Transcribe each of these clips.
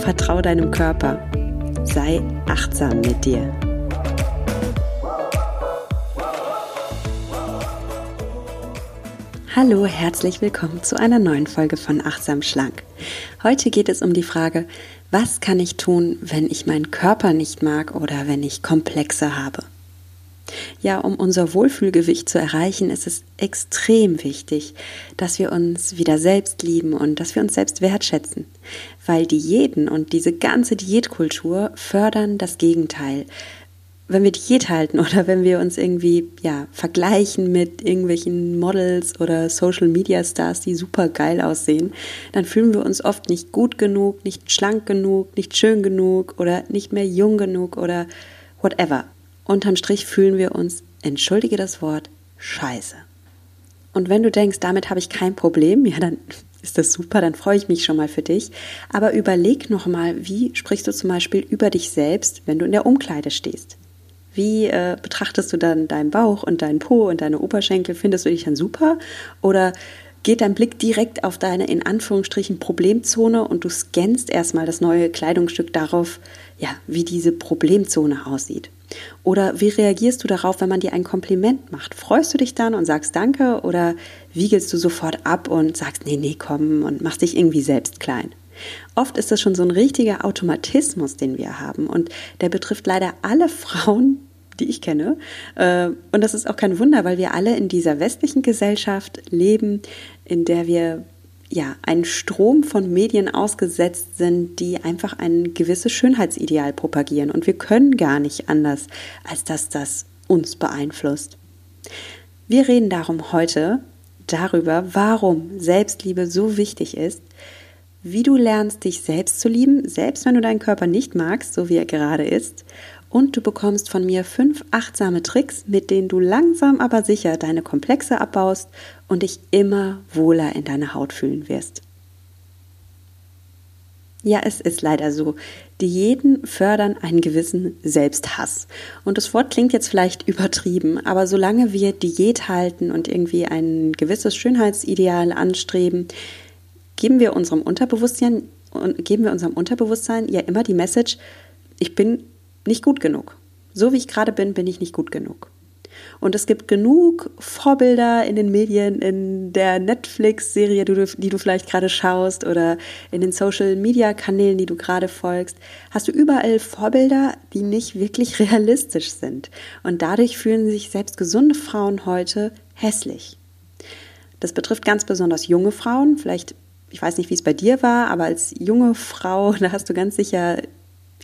Vertrau deinem Körper. Sei achtsam mit dir. Hallo, herzlich willkommen zu einer neuen Folge von Achtsam Schlank. Heute geht es um die Frage, was kann ich tun, wenn ich meinen Körper nicht mag oder wenn ich Komplexe habe? Ja, um unser Wohlfühlgewicht zu erreichen, ist es extrem wichtig, dass wir uns wieder selbst lieben und dass wir uns selbst wertschätzen. Weil Diäten und diese ganze Diätkultur fördern das Gegenteil. Wenn wir Diät halten oder wenn wir uns irgendwie ja, vergleichen mit irgendwelchen Models oder Social Media Stars, die super geil aussehen, dann fühlen wir uns oft nicht gut genug, nicht schlank genug, nicht schön genug oder nicht mehr jung genug oder whatever. Unterm Strich fühlen wir uns, entschuldige das Wort, scheiße. Und wenn du denkst, damit habe ich kein Problem, ja, dann ist das super, dann freue ich mich schon mal für dich. Aber überleg nochmal, wie sprichst du zum Beispiel über dich selbst, wenn du in der Umkleide stehst? Wie äh, betrachtest du dann deinen Bauch und deinen Po und deine Oberschenkel? Findest du dich dann super? Oder geht dein Blick direkt auf deine in Anführungsstrichen Problemzone und du scannst erstmal das neue Kleidungsstück darauf, ja, wie diese Problemzone aussieht? Oder wie reagierst du darauf, wenn man dir ein Kompliment macht? Freust du dich dann und sagst Danke oder wiegelst du sofort ab und sagst Nee, nee, komm und machst dich irgendwie selbst klein? Oft ist das schon so ein richtiger Automatismus, den wir haben und der betrifft leider alle Frauen, die ich kenne. Äh, und das ist auch kein Wunder, weil wir alle in dieser westlichen Gesellschaft leben, in der wir ja, einen Strom von Medien ausgesetzt sind, die einfach ein gewisses Schönheitsideal propagieren. Und wir können gar nicht anders, als dass das uns beeinflusst. Wir reden darum heute darüber, warum Selbstliebe so wichtig ist, wie du lernst, dich selbst zu lieben, selbst wenn du deinen Körper nicht magst, so wie er gerade ist, und du bekommst von mir fünf achtsame Tricks, mit denen du langsam aber sicher deine Komplexe abbaust und dich immer wohler in deiner Haut fühlen wirst. Ja, es ist leider so. Diäten fördern einen gewissen Selbsthass. Und das Wort klingt jetzt vielleicht übertrieben, aber solange wir Diät halten und irgendwie ein gewisses Schönheitsideal anstreben, geben wir unserem Unterbewusstsein geben wir unserem Unterbewusstsein ja immer die Message, ich bin nicht gut genug. So wie ich gerade bin, bin ich nicht gut genug. Und es gibt genug Vorbilder in den Medien, in der Netflix-Serie, die du vielleicht gerade schaust oder in den Social-Media-Kanälen, die du gerade folgst. Hast du überall Vorbilder, die nicht wirklich realistisch sind. Und dadurch fühlen sich selbst gesunde Frauen heute hässlich. Das betrifft ganz besonders junge Frauen. Vielleicht, ich weiß nicht, wie es bei dir war, aber als junge Frau, da hast du ganz sicher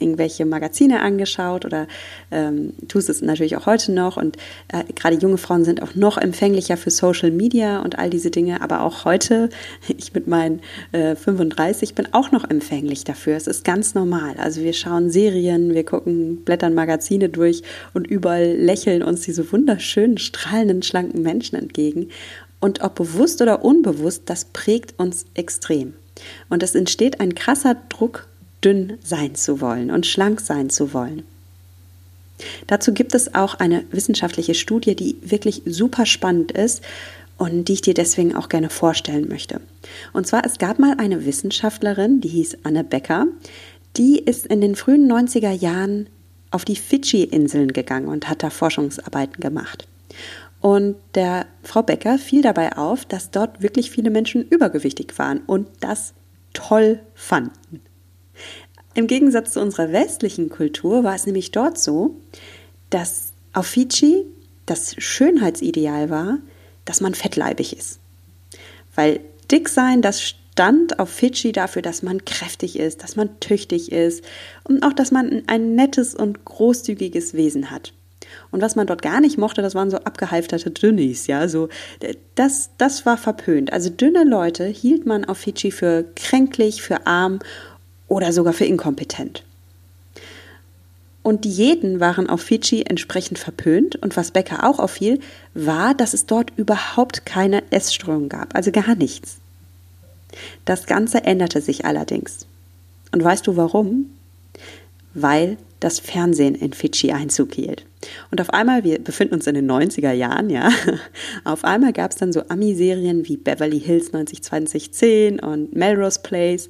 irgendwelche Magazine angeschaut oder ähm, tust es natürlich auch heute noch. Und äh, gerade junge Frauen sind auch noch empfänglicher für Social Media und all diese Dinge. Aber auch heute, ich mit meinen äh, 35 bin auch noch empfänglich dafür. Es ist ganz normal. Also wir schauen Serien, wir gucken, blättern Magazine durch und überall lächeln uns diese wunderschönen, strahlenden, schlanken Menschen entgegen. Und ob bewusst oder unbewusst, das prägt uns extrem. Und es entsteht ein krasser Druck dünn sein zu wollen und schlank sein zu wollen. Dazu gibt es auch eine wissenschaftliche Studie, die wirklich super spannend ist und die ich dir deswegen auch gerne vorstellen möchte. Und zwar, es gab mal eine Wissenschaftlerin, die hieß Anne Becker, die ist in den frühen 90er Jahren auf die Fidschi-Inseln gegangen und hat da Forschungsarbeiten gemacht. Und der Frau Becker fiel dabei auf, dass dort wirklich viele Menschen übergewichtig waren und das toll fanden. Im Gegensatz zu unserer westlichen Kultur war es nämlich dort so, dass auf Fidschi das Schönheitsideal war, dass man fettleibig ist. Weil dick sein, das stand auf Fidschi dafür, dass man kräftig ist, dass man tüchtig ist und auch, dass man ein nettes und großzügiges Wesen hat. Und was man dort gar nicht mochte, das waren so abgehalfterte Dünnis, ja, so, das, das war verpönt. Also dünne Leute hielt man auf Fidschi für kränklich, für arm oder sogar für inkompetent. Und Diäten waren auf Fidschi entsprechend verpönt. Und was Becker auch auffiel, war, dass es dort überhaupt keine Essstörung gab, also gar nichts. Das Ganze änderte sich allerdings. Und weißt du warum? Weil das Fernsehen in Fidschi Einzug hielt. Und auf einmal, wir befinden uns in den 90er Jahren, ja, auf einmal gab es dann so Ami-Serien wie Beverly Hills 90210 und Melrose Place.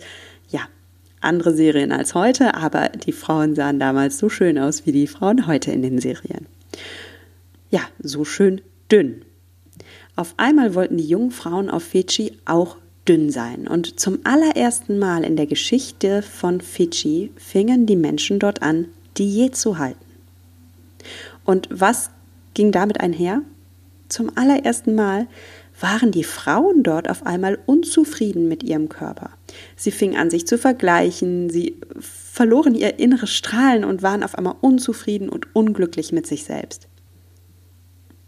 Andere Serien als heute, aber die Frauen sahen damals so schön aus wie die Frauen heute in den Serien. Ja, so schön dünn. Auf einmal wollten die jungen Frauen auf Fidschi auch dünn sein. Und zum allerersten Mal in der Geschichte von Fidschi fingen die Menschen dort an, Diät zu halten. Und was ging damit einher? Zum allerersten Mal waren die Frauen dort auf einmal unzufrieden mit ihrem Körper. Sie fingen an, sich zu vergleichen, sie verloren ihr inneres Strahlen und waren auf einmal unzufrieden und unglücklich mit sich selbst.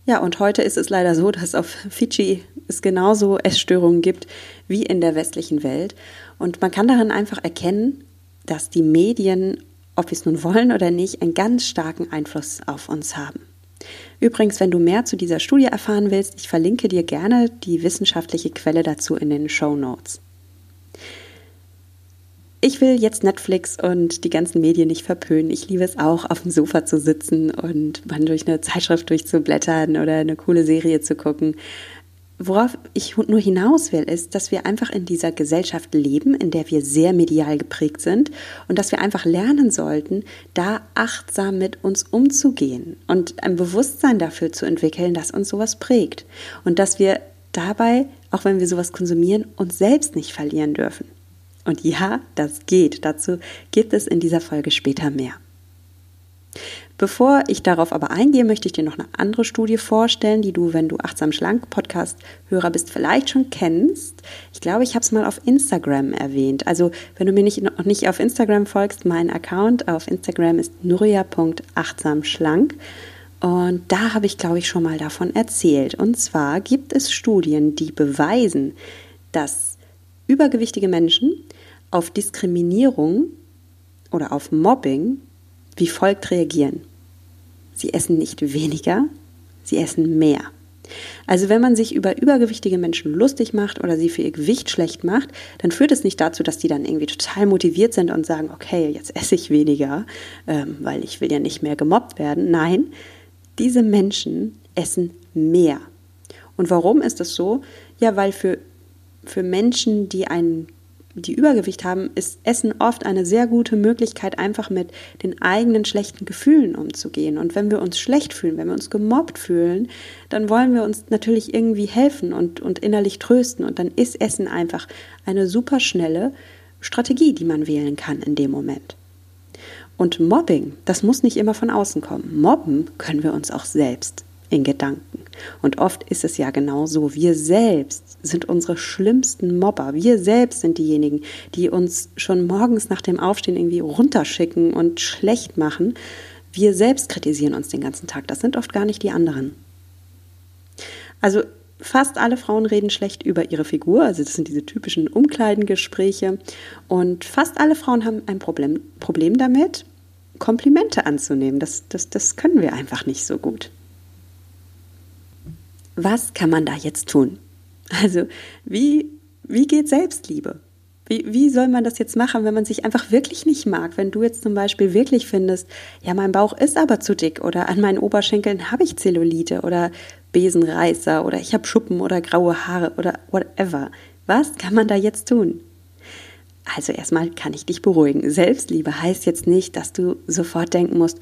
Ja, und heute ist es leider so, dass auf Fidschi es genauso Essstörungen gibt wie in der westlichen Welt. Und man kann darin einfach erkennen, dass die Medien, ob wir es nun wollen oder nicht, einen ganz starken Einfluss auf uns haben. Übrigens, wenn du mehr zu dieser Studie erfahren willst, ich verlinke dir gerne die wissenschaftliche Quelle dazu in den Show Notes. Ich will jetzt Netflix und die ganzen Medien nicht verpönen. Ich liebe es auch, auf dem Sofa zu sitzen und mal durch eine Zeitschrift durchzublättern oder eine coole Serie zu gucken. Worauf ich nur hinaus will, ist, dass wir einfach in dieser Gesellschaft leben, in der wir sehr medial geprägt sind und dass wir einfach lernen sollten, da achtsam mit uns umzugehen und ein Bewusstsein dafür zu entwickeln, dass uns sowas prägt und dass wir dabei, auch wenn wir sowas konsumieren, uns selbst nicht verlieren dürfen. Und ja, das geht. Dazu gibt es in dieser Folge später mehr. Bevor ich darauf aber eingehe, möchte ich dir noch eine andere Studie vorstellen, die du, wenn du achtsam schlank Podcast-Hörer bist, vielleicht schon kennst. Ich glaube, ich habe es mal auf Instagram erwähnt. Also, wenn du mir nicht, noch nicht auf Instagram folgst, mein Account auf Instagram ist nuria.achtsamschlank. Und da habe ich, glaube ich, schon mal davon erzählt. Und zwar gibt es Studien, die beweisen, dass übergewichtige Menschen auf Diskriminierung oder auf Mobbing wie folgt reagieren. Sie essen nicht weniger, sie essen mehr. Also wenn man sich über übergewichtige Menschen lustig macht oder sie für ihr Gewicht schlecht macht, dann führt es nicht dazu, dass die dann irgendwie total motiviert sind und sagen, okay, jetzt esse ich weniger, ähm, weil ich will ja nicht mehr gemobbt werden. Nein, diese Menschen essen mehr. Und warum ist das so? Ja, weil für, für Menschen, die einen die Übergewicht haben, ist Essen oft eine sehr gute Möglichkeit, einfach mit den eigenen schlechten Gefühlen umzugehen. Und wenn wir uns schlecht fühlen, wenn wir uns gemobbt fühlen, dann wollen wir uns natürlich irgendwie helfen und, und innerlich trösten. Und dann ist Essen einfach eine super schnelle Strategie, die man wählen kann in dem Moment. Und Mobbing, das muss nicht immer von außen kommen. Mobben können wir uns auch selbst in Gedanken. Und oft ist es ja genau so. Wir selbst sind unsere schlimmsten Mobber. Wir selbst sind diejenigen, die uns schon morgens nach dem Aufstehen irgendwie runterschicken und schlecht machen. Wir selbst kritisieren uns den ganzen Tag. Das sind oft gar nicht die anderen. Also fast alle Frauen reden schlecht über ihre Figur. Also das sind diese typischen Umkleidengespräche. Und fast alle Frauen haben ein Problem, Problem damit, Komplimente anzunehmen. Das, das, das können wir einfach nicht so gut was kann man da jetzt tun? Also, wie, wie geht Selbstliebe? Wie, wie soll man das jetzt machen, wenn man sich einfach wirklich nicht mag? Wenn du jetzt zum Beispiel wirklich findest, ja, mein Bauch ist aber zu dick oder an meinen Oberschenkeln habe ich Zellulite oder Besenreißer oder ich habe Schuppen oder graue Haare oder whatever. Was kann man da jetzt tun? Also erstmal kann ich dich beruhigen. Selbstliebe heißt jetzt nicht, dass du sofort denken musst,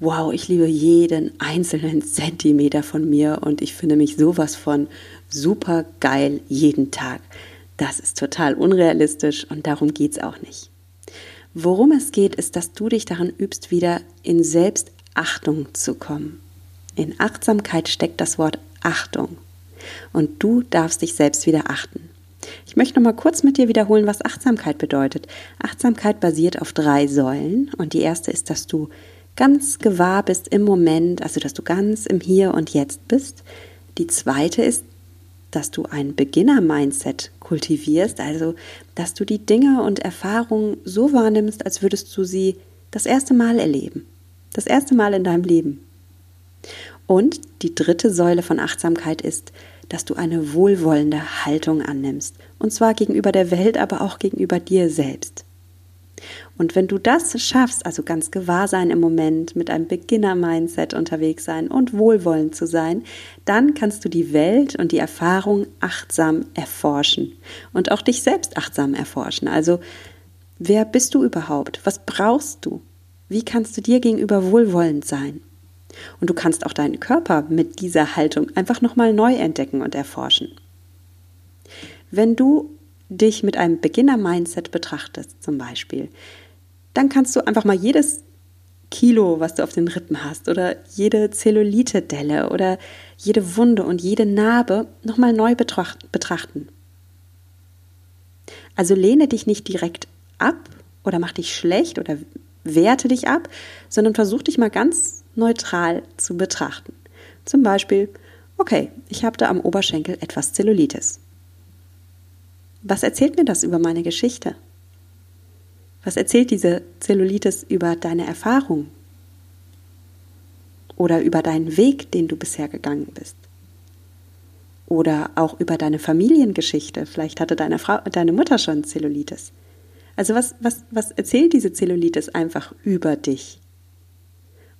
wow, ich liebe jeden einzelnen Zentimeter von mir und ich finde mich sowas von super geil jeden Tag. Das ist total unrealistisch und darum geht es auch nicht. Worum es geht, ist, dass du dich daran übst, wieder in Selbstachtung zu kommen. In Achtsamkeit steckt das Wort Achtung. Und du darfst dich selbst wieder achten. Ich möchte noch mal kurz mit dir wiederholen, was Achtsamkeit bedeutet. Achtsamkeit basiert auf drei Säulen und die erste ist, dass du ganz gewahr bist im Moment, also dass du ganz im Hier und Jetzt bist. Die zweite ist, dass du ein Beginner-Mindset kultivierst, also dass du die Dinge und Erfahrungen so wahrnimmst, als würdest du sie das erste Mal erleben. Das erste Mal in deinem Leben. Und die dritte Säule von Achtsamkeit ist, dass du eine wohlwollende Haltung annimmst. Und zwar gegenüber der Welt, aber auch gegenüber dir selbst. Und wenn du das schaffst, also ganz gewahr sein im Moment, mit einem Beginner-Mindset unterwegs sein und wohlwollend zu sein, dann kannst du die Welt und die Erfahrung achtsam erforschen und auch dich selbst achtsam erforschen. Also, wer bist du überhaupt? Was brauchst du? Wie kannst du dir gegenüber wohlwollend sein? Und du kannst auch deinen Körper mit dieser Haltung einfach nochmal neu entdecken und erforschen. Wenn du dich mit einem Beginner-Mindset betrachtest, zum Beispiel, dann kannst du einfach mal jedes Kilo, was du auf den Rippen hast, oder jede Zellulite-Delle oder jede Wunde und jede Narbe nochmal neu betrachten. Also lehne dich nicht direkt ab oder mach dich schlecht oder werte dich ab, sondern versuch dich mal ganz neutral zu betrachten. Zum Beispiel, okay, ich habe da am Oberschenkel etwas Zellulitis. Was erzählt mir das über meine Geschichte? Was erzählt diese Zellulitis über deine Erfahrung? Oder über deinen Weg, den du bisher gegangen bist? Oder auch über deine Familiengeschichte. Vielleicht hatte deine, Frau, deine Mutter schon Zellulitis. Also was, was, was erzählt diese Zellulitis einfach über dich?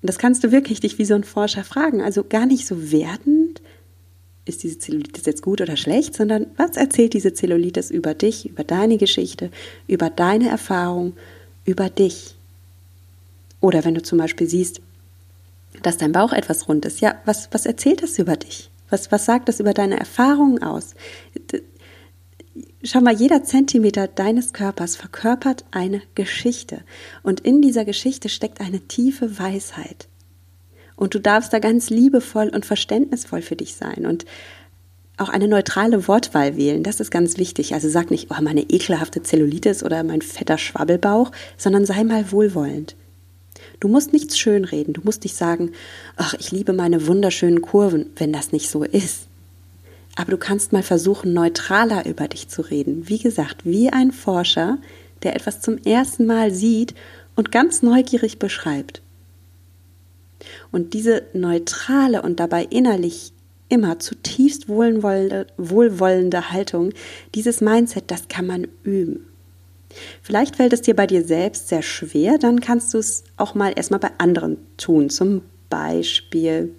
Und das kannst du wirklich dich wie so ein Forscher fragen. Also gar nicht so wertend, ist diese Zellulitis jetzt gut oder schlecht, sondern was erzählt diese Zellulitis über dich, über deine Geschichte, über deine Erfahrung, über dich? Oder wenn du zum Beispiel siehst, dass dein Bauch etwas rund ist, ja, was, was erzählt das über dich? Was, was sagt das über deine Erfahrungen aus? Schau mal, jeder Zentimeter deines Körpers verkörpert eine Geschichte. Und in dieser Geschichte steckt eine tiefe Weisheit. Und du darfst da ganz liebevoll und verständnisvoll für dich sein und auch eine neutrale Wortwahl wählen. Das ist ganz wichtig. Also sag nicht, oh, meine ekelhafte Zellulitis oder mein fetter Schwabbelbauch, sondern sei mal wohlwollend. Du musst nichts schönreden. Du musst nicht sagen, ach, ich liebe meine wunderschönen Kurven, wenn das nicht so ist. Aber du kannst mal versuchen, neutraler über dich zu reden. Wie gesagt, wie ein Forscher, der etwas zum ersten Mal sieht und ganz neugierig beschreibt. Und diese neutrale und dabei innerlich immer zutiefst wohlwollende, wohlwollende Haltung, dieses Mindset, das kann man üben. Vielleicht fällt es dir bei dir selbst sehr schwer, dann kannst du es auch mal erstmal bei anderen tun. Zum Beispiel,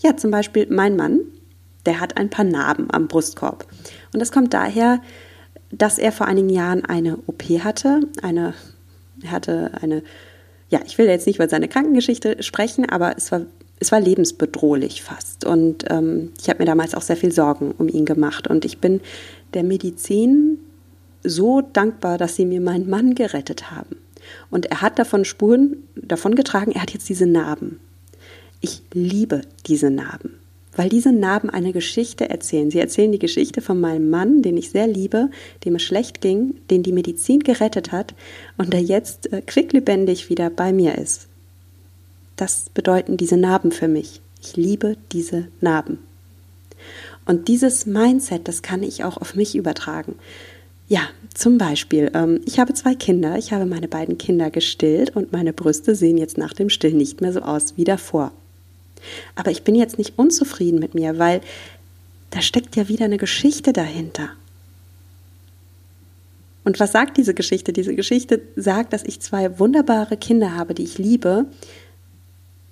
ja, zum Beispiel mein Mann, der hat ein paar Narben am Brustkorb. Und das kommt daher, dass er vor einigen Jahren eine OP hatte. Eine, er hatte eine ja, ich will jetzt nicht über seine Krankengeschichte sprechen, aber es war, es war lebensbedrohlich fast. Und ähm, ich habe mir damals auch sehr viel Sorgen um ihn gemacht. Und ich bin der Medizin so dankbar, dass sie mir meinen Mann gerettet haben. Und er hat davon Spuren davon getragen, er hat jetzt diese Narben. Ich liebe diese Narben weil diese Narben eine Geschichte erzählen. Sie erzählen die Geschichte von meinem Mann, den ich sehr liebe, dem es schlecht ging, den die Medizin gerettet hat und der jetzt äh, quicklebendig wieder bei mir ist. Das bedeuten diese Narben für mich. Ich liebe diese Narben. Und dieses Mindset, das kann ich auch auf mich übertragen. Ja, zum Beispiel, ähm, ich habe zwei Kinder, ich habe meine beiden Kinder gestillt und meine Brüste sehen jetzt nach dem Stillen nicht mehr so aus wie davor. Aber ich bin jetzt nicht unzufrieden mit mir, weil da steckt ja wieder eine Geschichte dahinter. Und was sagt diese Geschichte? Diese Geschichte sagt, dass ich zwei wunderbare Kinder habe, die ich liebe,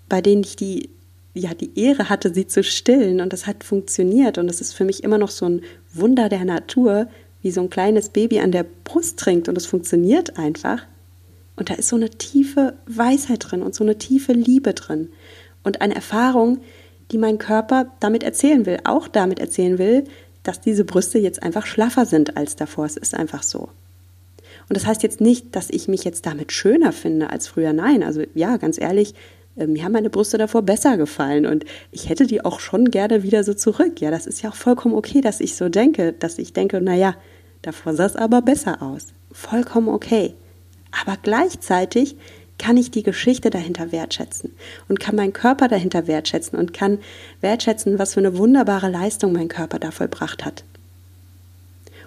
bei denen ich die, ja, die Ehre hatte, sie zu stillen. Und das hat funktioniert. Und es ist für mich immer noch so ein Wunder der Natur, wie so ein kleines Baby an der Brust trinkt. Und es funktioniert einfach. Und da ist so eine tiefe Weisheit drin und so eine tiefe Liebe drin und eine Erfahrung, die mein Körper damit erzählen will, auch damit erzählen will, dass diese Brüste jetzt einfach schlaffer sind als davor. Es ist einfach so. Und das heißt jetzt nicht, dass ich mich jetzt damit schöner finde als früher. Nein, also ja, ganz ehrlich, äh, mir haben meine Brüste davor besser gefallen und ich hätte die auch schon gerne wieder so zurück. Ja, das ist ja auch vollkommen okay, dass ich so denke, dass ich denke, naja, davor sah es aber besser aus. Vollkommen okay. Aber gleichzeitig kann ich die Geschichte dahinter wertschätzen und kann meinen Körper dahinter wertschätzen und kann wertschätzen, was für eine wunderbare Leistung mein Körper da vollbracht hat.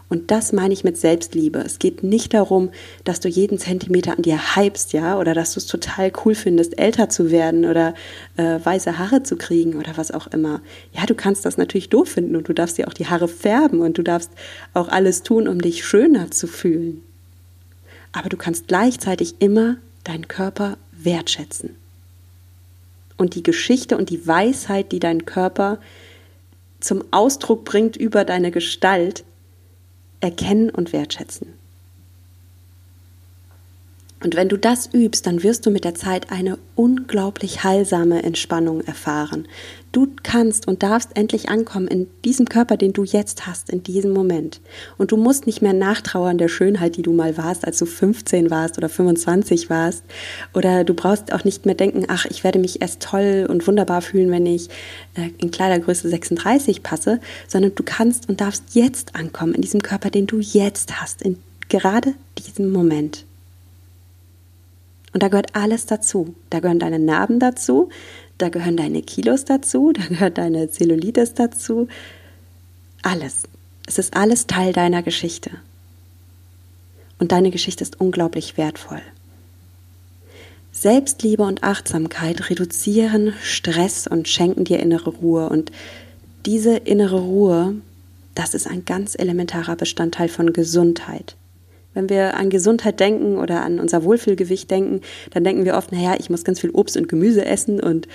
Und das meine ich mit Selbstliebe. Es geht nicht darum, dass du jeden Zentimeter an dir hypst, ja, oder dass du es total cool findest, älter zu werden oder äh, weiße Haare zu kriegen oder was auch immer. Ja, du kannst das natürlich doof finden und du darfst dir auch die Haare färben und du darfst auch alles tun, um dich schöner zu fühlen. Aber du kannst gleichzeitig immer deinen Körper wertschätzen. Und die Geschichte und die Weisheit, die dein Körper zum Ausdruck bringt über deine Gestalt, erkennen und wertschätzen. Und wenn du das übst, dann wirst du mit der Zeit eine unglaublich heilsame Entspannung erfahren. Du kannst und darfst endlich ankommen in diesem Körper, den du jetzt hast, in diesem Moment. Und du musst nicht mehr nachtrauern der Schönheit, die du mal warst, als du 15 warst oder 25 warst. Oder du brauchst auch nicht mehr denken, ach, ich werde mich erst toll und wunderbar fühlen, wenn ich äh, in Kleidergröße 36 passe, sondern du kannst und darfst jetzt ankommen in diesem Körper, den du jetzt hast, in gerade diesem Moment. Und da gehört alles dazu. Da gehören deine Narben dazu, da gehören deine Kilos dazu, da gehört deine Zellulitis dazu. Alles. Es ist alles Teil deiner Geschichte. Und deine Geschichte ist unglaublich wertvoll. Selbstliebe und Achtsamkeit reduzieren Stress und schenken dir innere Ruhe. Und diese innere Ruhe, das ist ein ganz elementarer Bestandteil von Gesundheit. Wenn wir an Gesundheit denken oder an unser Wohlfühlgewicht denken, dann denken wir oft, naja, ich muss ganz viel Obst und Gemüse essen und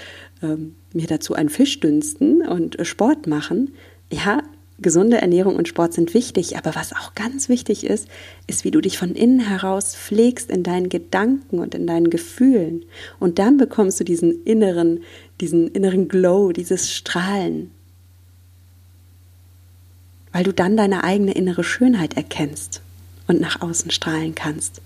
ähm, mir dazu einen Fisch dünsten und Sport machen. Ja, gesunde Ernährung und Sport sind wichtig, aber was auch ganz wichtig ist, ist, wie du dich von innen heraus pflegst in deinen Gedanken und in deinen Gefühlen. Und dann bekommst du diesen inneren, diesen inneren Glow, dieses Strahlen. Weil du dann deine eigene innere Schönheit erkennst und nach außen strahlen kannst.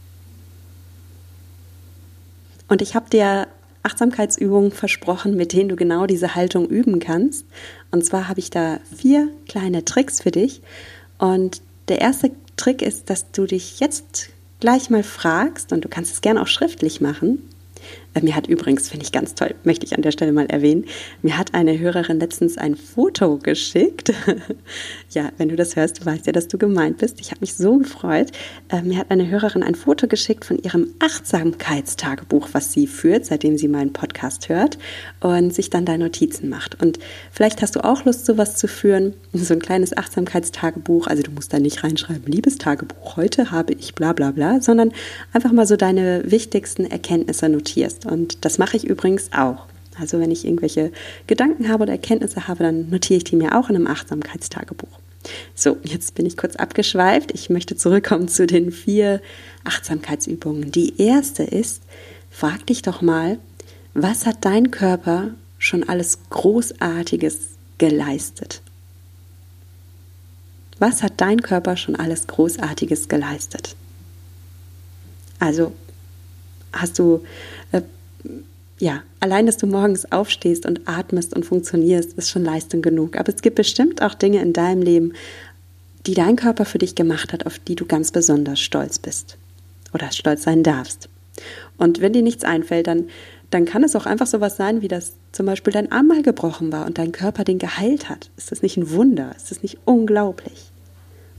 Und ich habe dir Achtsamkeitsübungen versprochen, mit denen du genau diese Haltung üben kannst. Und zwar habe ich da vier kleine Tricks für dich. Und der erste Trick ist, dass du dich jetzt gleich mal fragst, und du kannst es gerne auch schriftlich machen, mir hat übrigens, finde ich ganz toll, möchte ich an der Stelle mal erwähnen, mir hat eine Hörerin letztens ein Foto geschickt. ja, wenn du das hörst, du weißt ja, dass du gemeint bist. Ich habe mich so gefreut. Äh, mir hat eine Hörerin ein Foto geschickt von ihrem Achtsamkeitstagebuch, was sie führt, seitdem sie meinen Podcast hört und sich dann da Notizen macht. Und vielleicht hast du auch Lust, sowas zu führen, so ein kleines Achtsamkeitstagebuch. Also du musst da nicht reinschreiben, liebes Tagebuch, heute habe ich bla bla bla, sondern einfach mal so deine wichtigsten Erkenntnisse notierst. Und das mache ich übrigens auch. Also wenn ich irgendwelche Gedanken habe oder Erkenntnisse habe, dann notiere ich die mir auch in einem Achtsamkeitstagebuch. So, jetzt bin ich kurz abgeschweift. Ich möchte zurückkommen zu den vier Achtsamkeitsübungen. Die erste ist, frag dich doch mal, was hat dein Körper schon alles Großartiges geleistet? Was hat dein Körper schon alles Großartiges geleistet? Also hast du ja, allein, dass du morgens aufstehst und atmest und funktionierst, ist schon Leistung genug. Aber es gibt bestimmt auch Dinge in deinem Leben, die dein Körper für dich gemacht hat, auf die du ganz besonders stolz bist oder stolz sein darfst. Und wenn dir nichts einfällt, dann, dann kann es auch einfach sowas sein, wie dass zum Beispiel dein Arm mal gebrochen war und dein Körper den geheilt hat. Ist das nicht ein Wunder? Ist das nicht unglaublich?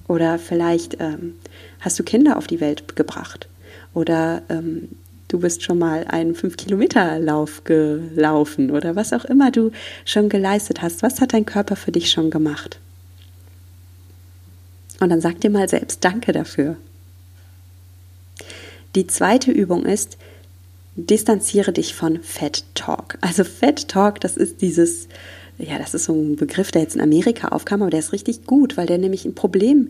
Oder vielleicht ähm, hast du Kinder auf die Welt gebracht. Oder ähm, du bist schon mal einen 5-Kilometer-Lauf gelaufen oder was auch immer du schon geleistet hast. Was hat dein Körper für dich schon gemacht? Und dann sag dir mal selbst Danke dafür. Die zweite Übung ist, distanziere dich von Fat Talk. Also Fat Talk, das ist dieses, ja, das ist so ein Begriff, der jetzt in Amerika aufkam, aber der ist richtig gut, weil der nämlich ein Problem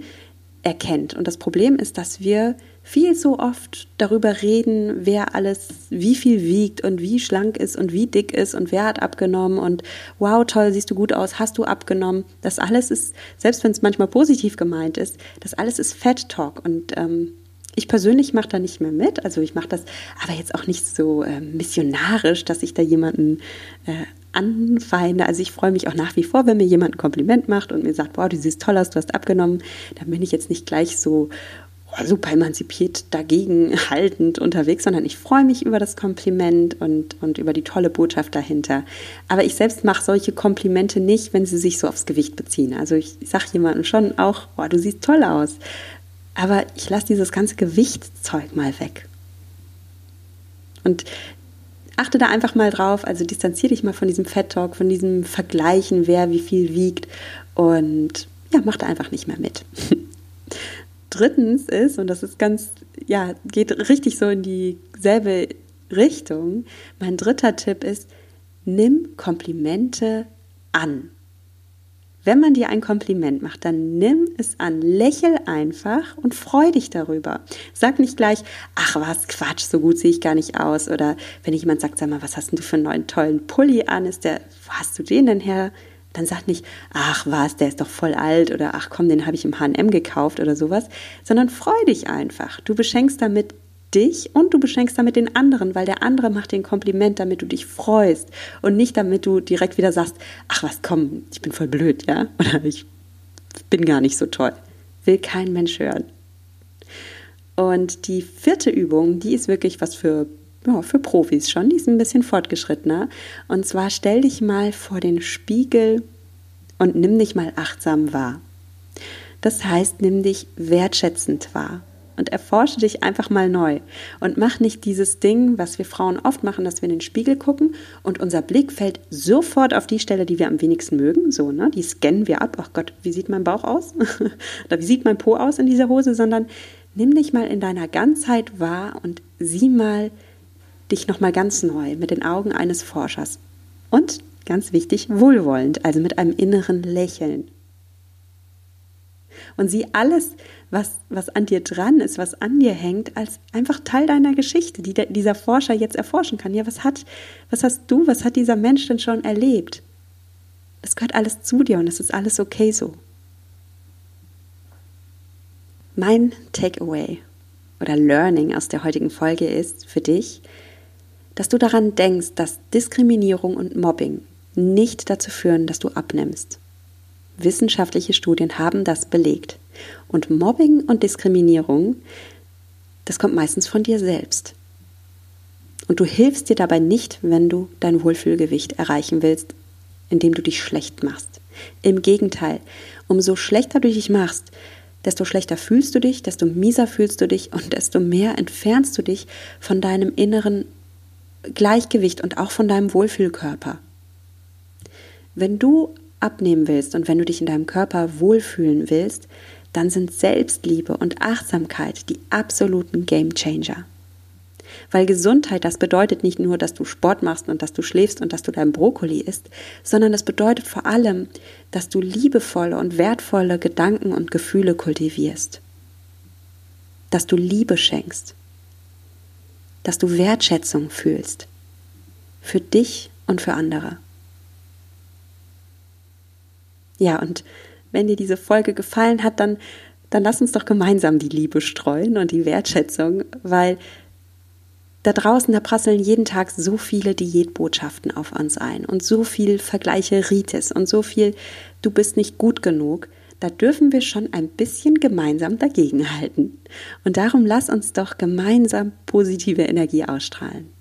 erkennt. Und das Problem ist, dass wir viel zu oft darüber reden, wer alles wie viel wiegt und wie schlank ist und wie dick ist und wer hat abgenommen und wow, toll, siehst du gut aus, hast du abgenommen. Das alles ist, selbst wenn es manchmal positiv gemeint ist, das alles ist Fat Talk und ähm, ich persönlich mache da nicht mehr mit, also ich mache das aber jetzt auch nicht so äh, missionarisch, dass ich da jemanden äh, anfeinde. Also ich freue mich auch nach wie vor, wenn mir jemand ein Kompliment macht und mir sagt, wow, du siehst toll aus, du hast abgenommen. Dann bin ich jetzt nicht gleich so super emanzipiert dagegen haltend unterwegs, sondern ich freue mich über das Kompliment und, und über die tolle Botschaft dahinter. Aber ich selbst mache solche Komplimente nicht, wenn sie sich so aufs Gewicht beziehen. Also ich sage jemandem schon auch, oh, du siehst toll aus. Aber ich lasse dieses ganze Gewichtszeug mal weg. Und achte da einfach mal drauf, also distanziere dich mal von diesem Fett-Talk, von diesem Vergleichen, wer wie viel wiegt und ja, mach da einfach nicht mehr mit. drittens ist, und das ist ganz, ja, geht richtig so in dieselbe Richtung, mein dritter Tipp ist, nimm Komplimente an. Wenn man dir ein Kompliment macht, dann nimm es an, lächel einfach und freu dich darüber. Sag nicht gleich, ach was, Quatsch, so gut sehe ich gar nicht aus. Oder wenn jemand sagt, sag mal, was hast du für einen neuen tollen Pulli an? Ist der, wo hast du den denn her? Dann sag nicht, ach was, der ist doch voll alt oder ach komm, den habe ich im H&M gekauft oder sowas, sondern freu dich einfach. Du beschenkst damit dich und du beschenkst damit den anderen, weil der andere macht den Kompliment, damit du dich freust und nicht damit du direkt wieder sagst, ach was, komm, ich bin voll blöd, ja, oder ich bin gar nicht so toll. Will kein Mensch hören. Und die vierte Übung, die ist wirklich was für ja, für Profis schon, die ist ein bisschen fortgeschrittener. Und zwar stell dich mal vor den Spiegel und nimm dich mal achtsam wahr. Das heißt, nimm dich wertschätzend wahr und erforsche dich einfach mal neu und mach nicht dieses Ding, was wir Frauen oft machen, dass wir in den Spiegel gucken und unser Blick fällt sofort auf die Stelle, die wir am wenigsten mögen, so, ne? Die scannen wir ab. Ach Gott, wie sieht mein Bauch aus? Oder wie sieht mein Po aus in dieser Hose, sondern nimm dich mal in deiner Ganzheit wahr und sieh mal, dich nochmal ganz neu mit den Augen eines Forschers. Und, ganz wichtig, wohlwollend, also mit einem inneren Lächeln. Und sieh alles, was, was an dir dran ist, was an dir hängt, als einfach Teil deiner Geschichte, die der, dieser Forscher jetzt erforschen kann. Ja, was hat, was hast du, was hat dieser Mensch denn schon erlebt? Das gehört alles zu dir und es ist alles okay so. Mein Takeaway oder Learning aus der heutigen Folge ist für dich, dass du daran denkst, dass Diskriminierung und Mobbing nicht dazu führen, dass du abnimmst. Wissenschaftliche Studien haben das belegt. Und Mobbing und Diskriminierung, das kommt meistens von dir selbst. Und du hilfst dir dabei nicht, wenn du dein Wohlfühlgewicht erreichen willst, indem du dich schlecht machst. Im Gegenteil, umso schlechter du dich machst, desto schlechter fühlst du dich, desto mieser fühlst du dich und desto mehr entfernst du dich von deinem inneren Gleichgewicht und auch von deinem Wohlfühlkörper. Wenn du abnehmen willst und wenn du dich in deinem Körper wohlfühlen willst, dann sind Selbstliebe und Achtsamkeit die absoluten Game Changer. Weil Gesundheit, das bedeutet nicht nur, dass du Sport machst und dass du schläfst und dass du dein Brokkoli isst, sondern es bedeutet vor allem, dass du liebevolle und wertvolle Gedanken und Gefühle kultivierst. Dass du Liebe schenkst dass du Wertschätzung fühlst. Für dich und für andere. Ja, und wenn dir diese Folge gefallen hat, dann, dann lass uns doch gemeinsam die Liebe streuen und die Wertschätzung, weil da draußen, da prasseln jeden Tag so viele Diätbotschaften auf uns ein und so viel Vergleiche Ritis und so viel, du bist nicht gut genug da dürfen wir schon ein bisschen gemeinsam dagegenhalten. Und darum lass uns doch gemeinsam positive Energie ausstrahlen.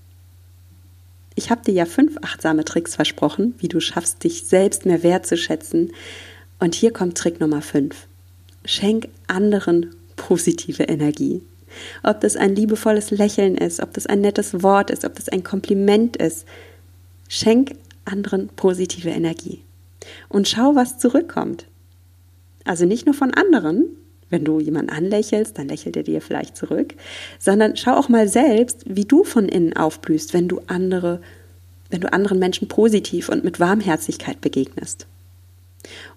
Ich habe dir ja fünf achtsame Tricks versprochen, wie du schaffst, dich selbst mehr wertzuschätzen. Und hier kommt Trick Nummer fünf. Schenk anderen positive Energie. Ob das ein liebevolles Lächeln ist, ob das ein nettes Wort ist, ob das ein Kompliment ist. Schenk anderen positive Energie. Und schau, was zurückkommt. Also nicht nur von anderen, wenn du jemanden anlächelst, dann lächelt er dir vielleicht zurück, sondern schau auch mal selbst, wie du von innen aufblühst, wenn du andere, wenn du anderen Menschen positiv und mit Warmherzigkeit begegnest.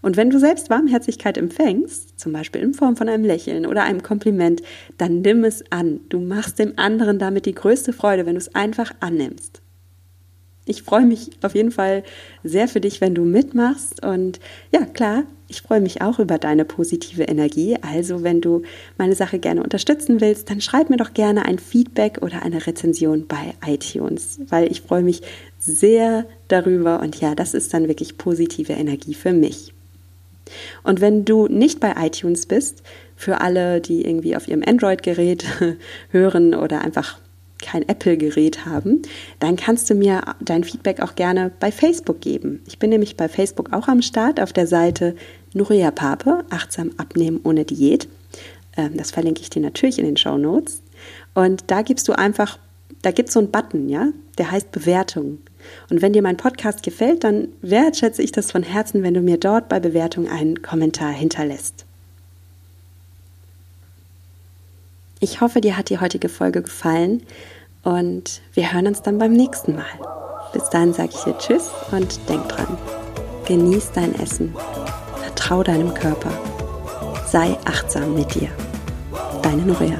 Und wenn du selbst Warmherzigkeit empfängst, zum Beispiel in Form von einem Lächeln oder einem Kompliment, dann nimm es an. Du machst dem anderen damit die größte Freude, wenn du es einfach annimmst. Ich freue mich auf jeden Fall sehr für dich, wenn du mitmachst. Und ja, klar, ich freue mich auch über deine positive Energie. Also, wenn du meine Sache gerne unterstützen willst, dann schreib mir doch gerne ein Feedback oder eine Rezension bei iTunes, weil ich freue mich sehr darüber. Und ja, das ist dann wirklich positive Energie für mich. Und wenn du nicht bei iTunes bist, für alle, die irgendwie auf ihrem Android-Gerät hören oder einfach kein Apple-Gerät haben, dann kannst du mir dein Feedback auch gerne bei Facebook geben. Ich bin nämlich bei Facebook auch am Start auf der Seite Nuria Pape, achtsam abnehmen ohne Diät. Ähm, das verlinke ich dir natürlich in den Show Notes. Und da gibst du einfach, da gibt es so einen Button, ja, der heißt Bewertung. Und wenn dir mein Podcast gefällt, dann wertschätze ich das von Herzen, wenn du mir dort bei Bewertung einen Kommentar hinterlässt. Ich hoffe, dir hat die heutige Folge gefallen und wir hören uns dann beim nächsten Mal. Bis dahin sage ich dir Tschüss und denk dran. Genieß dein Essen. Vertrau deinem Körper. Sei achtsam mit dir. Deine Norea.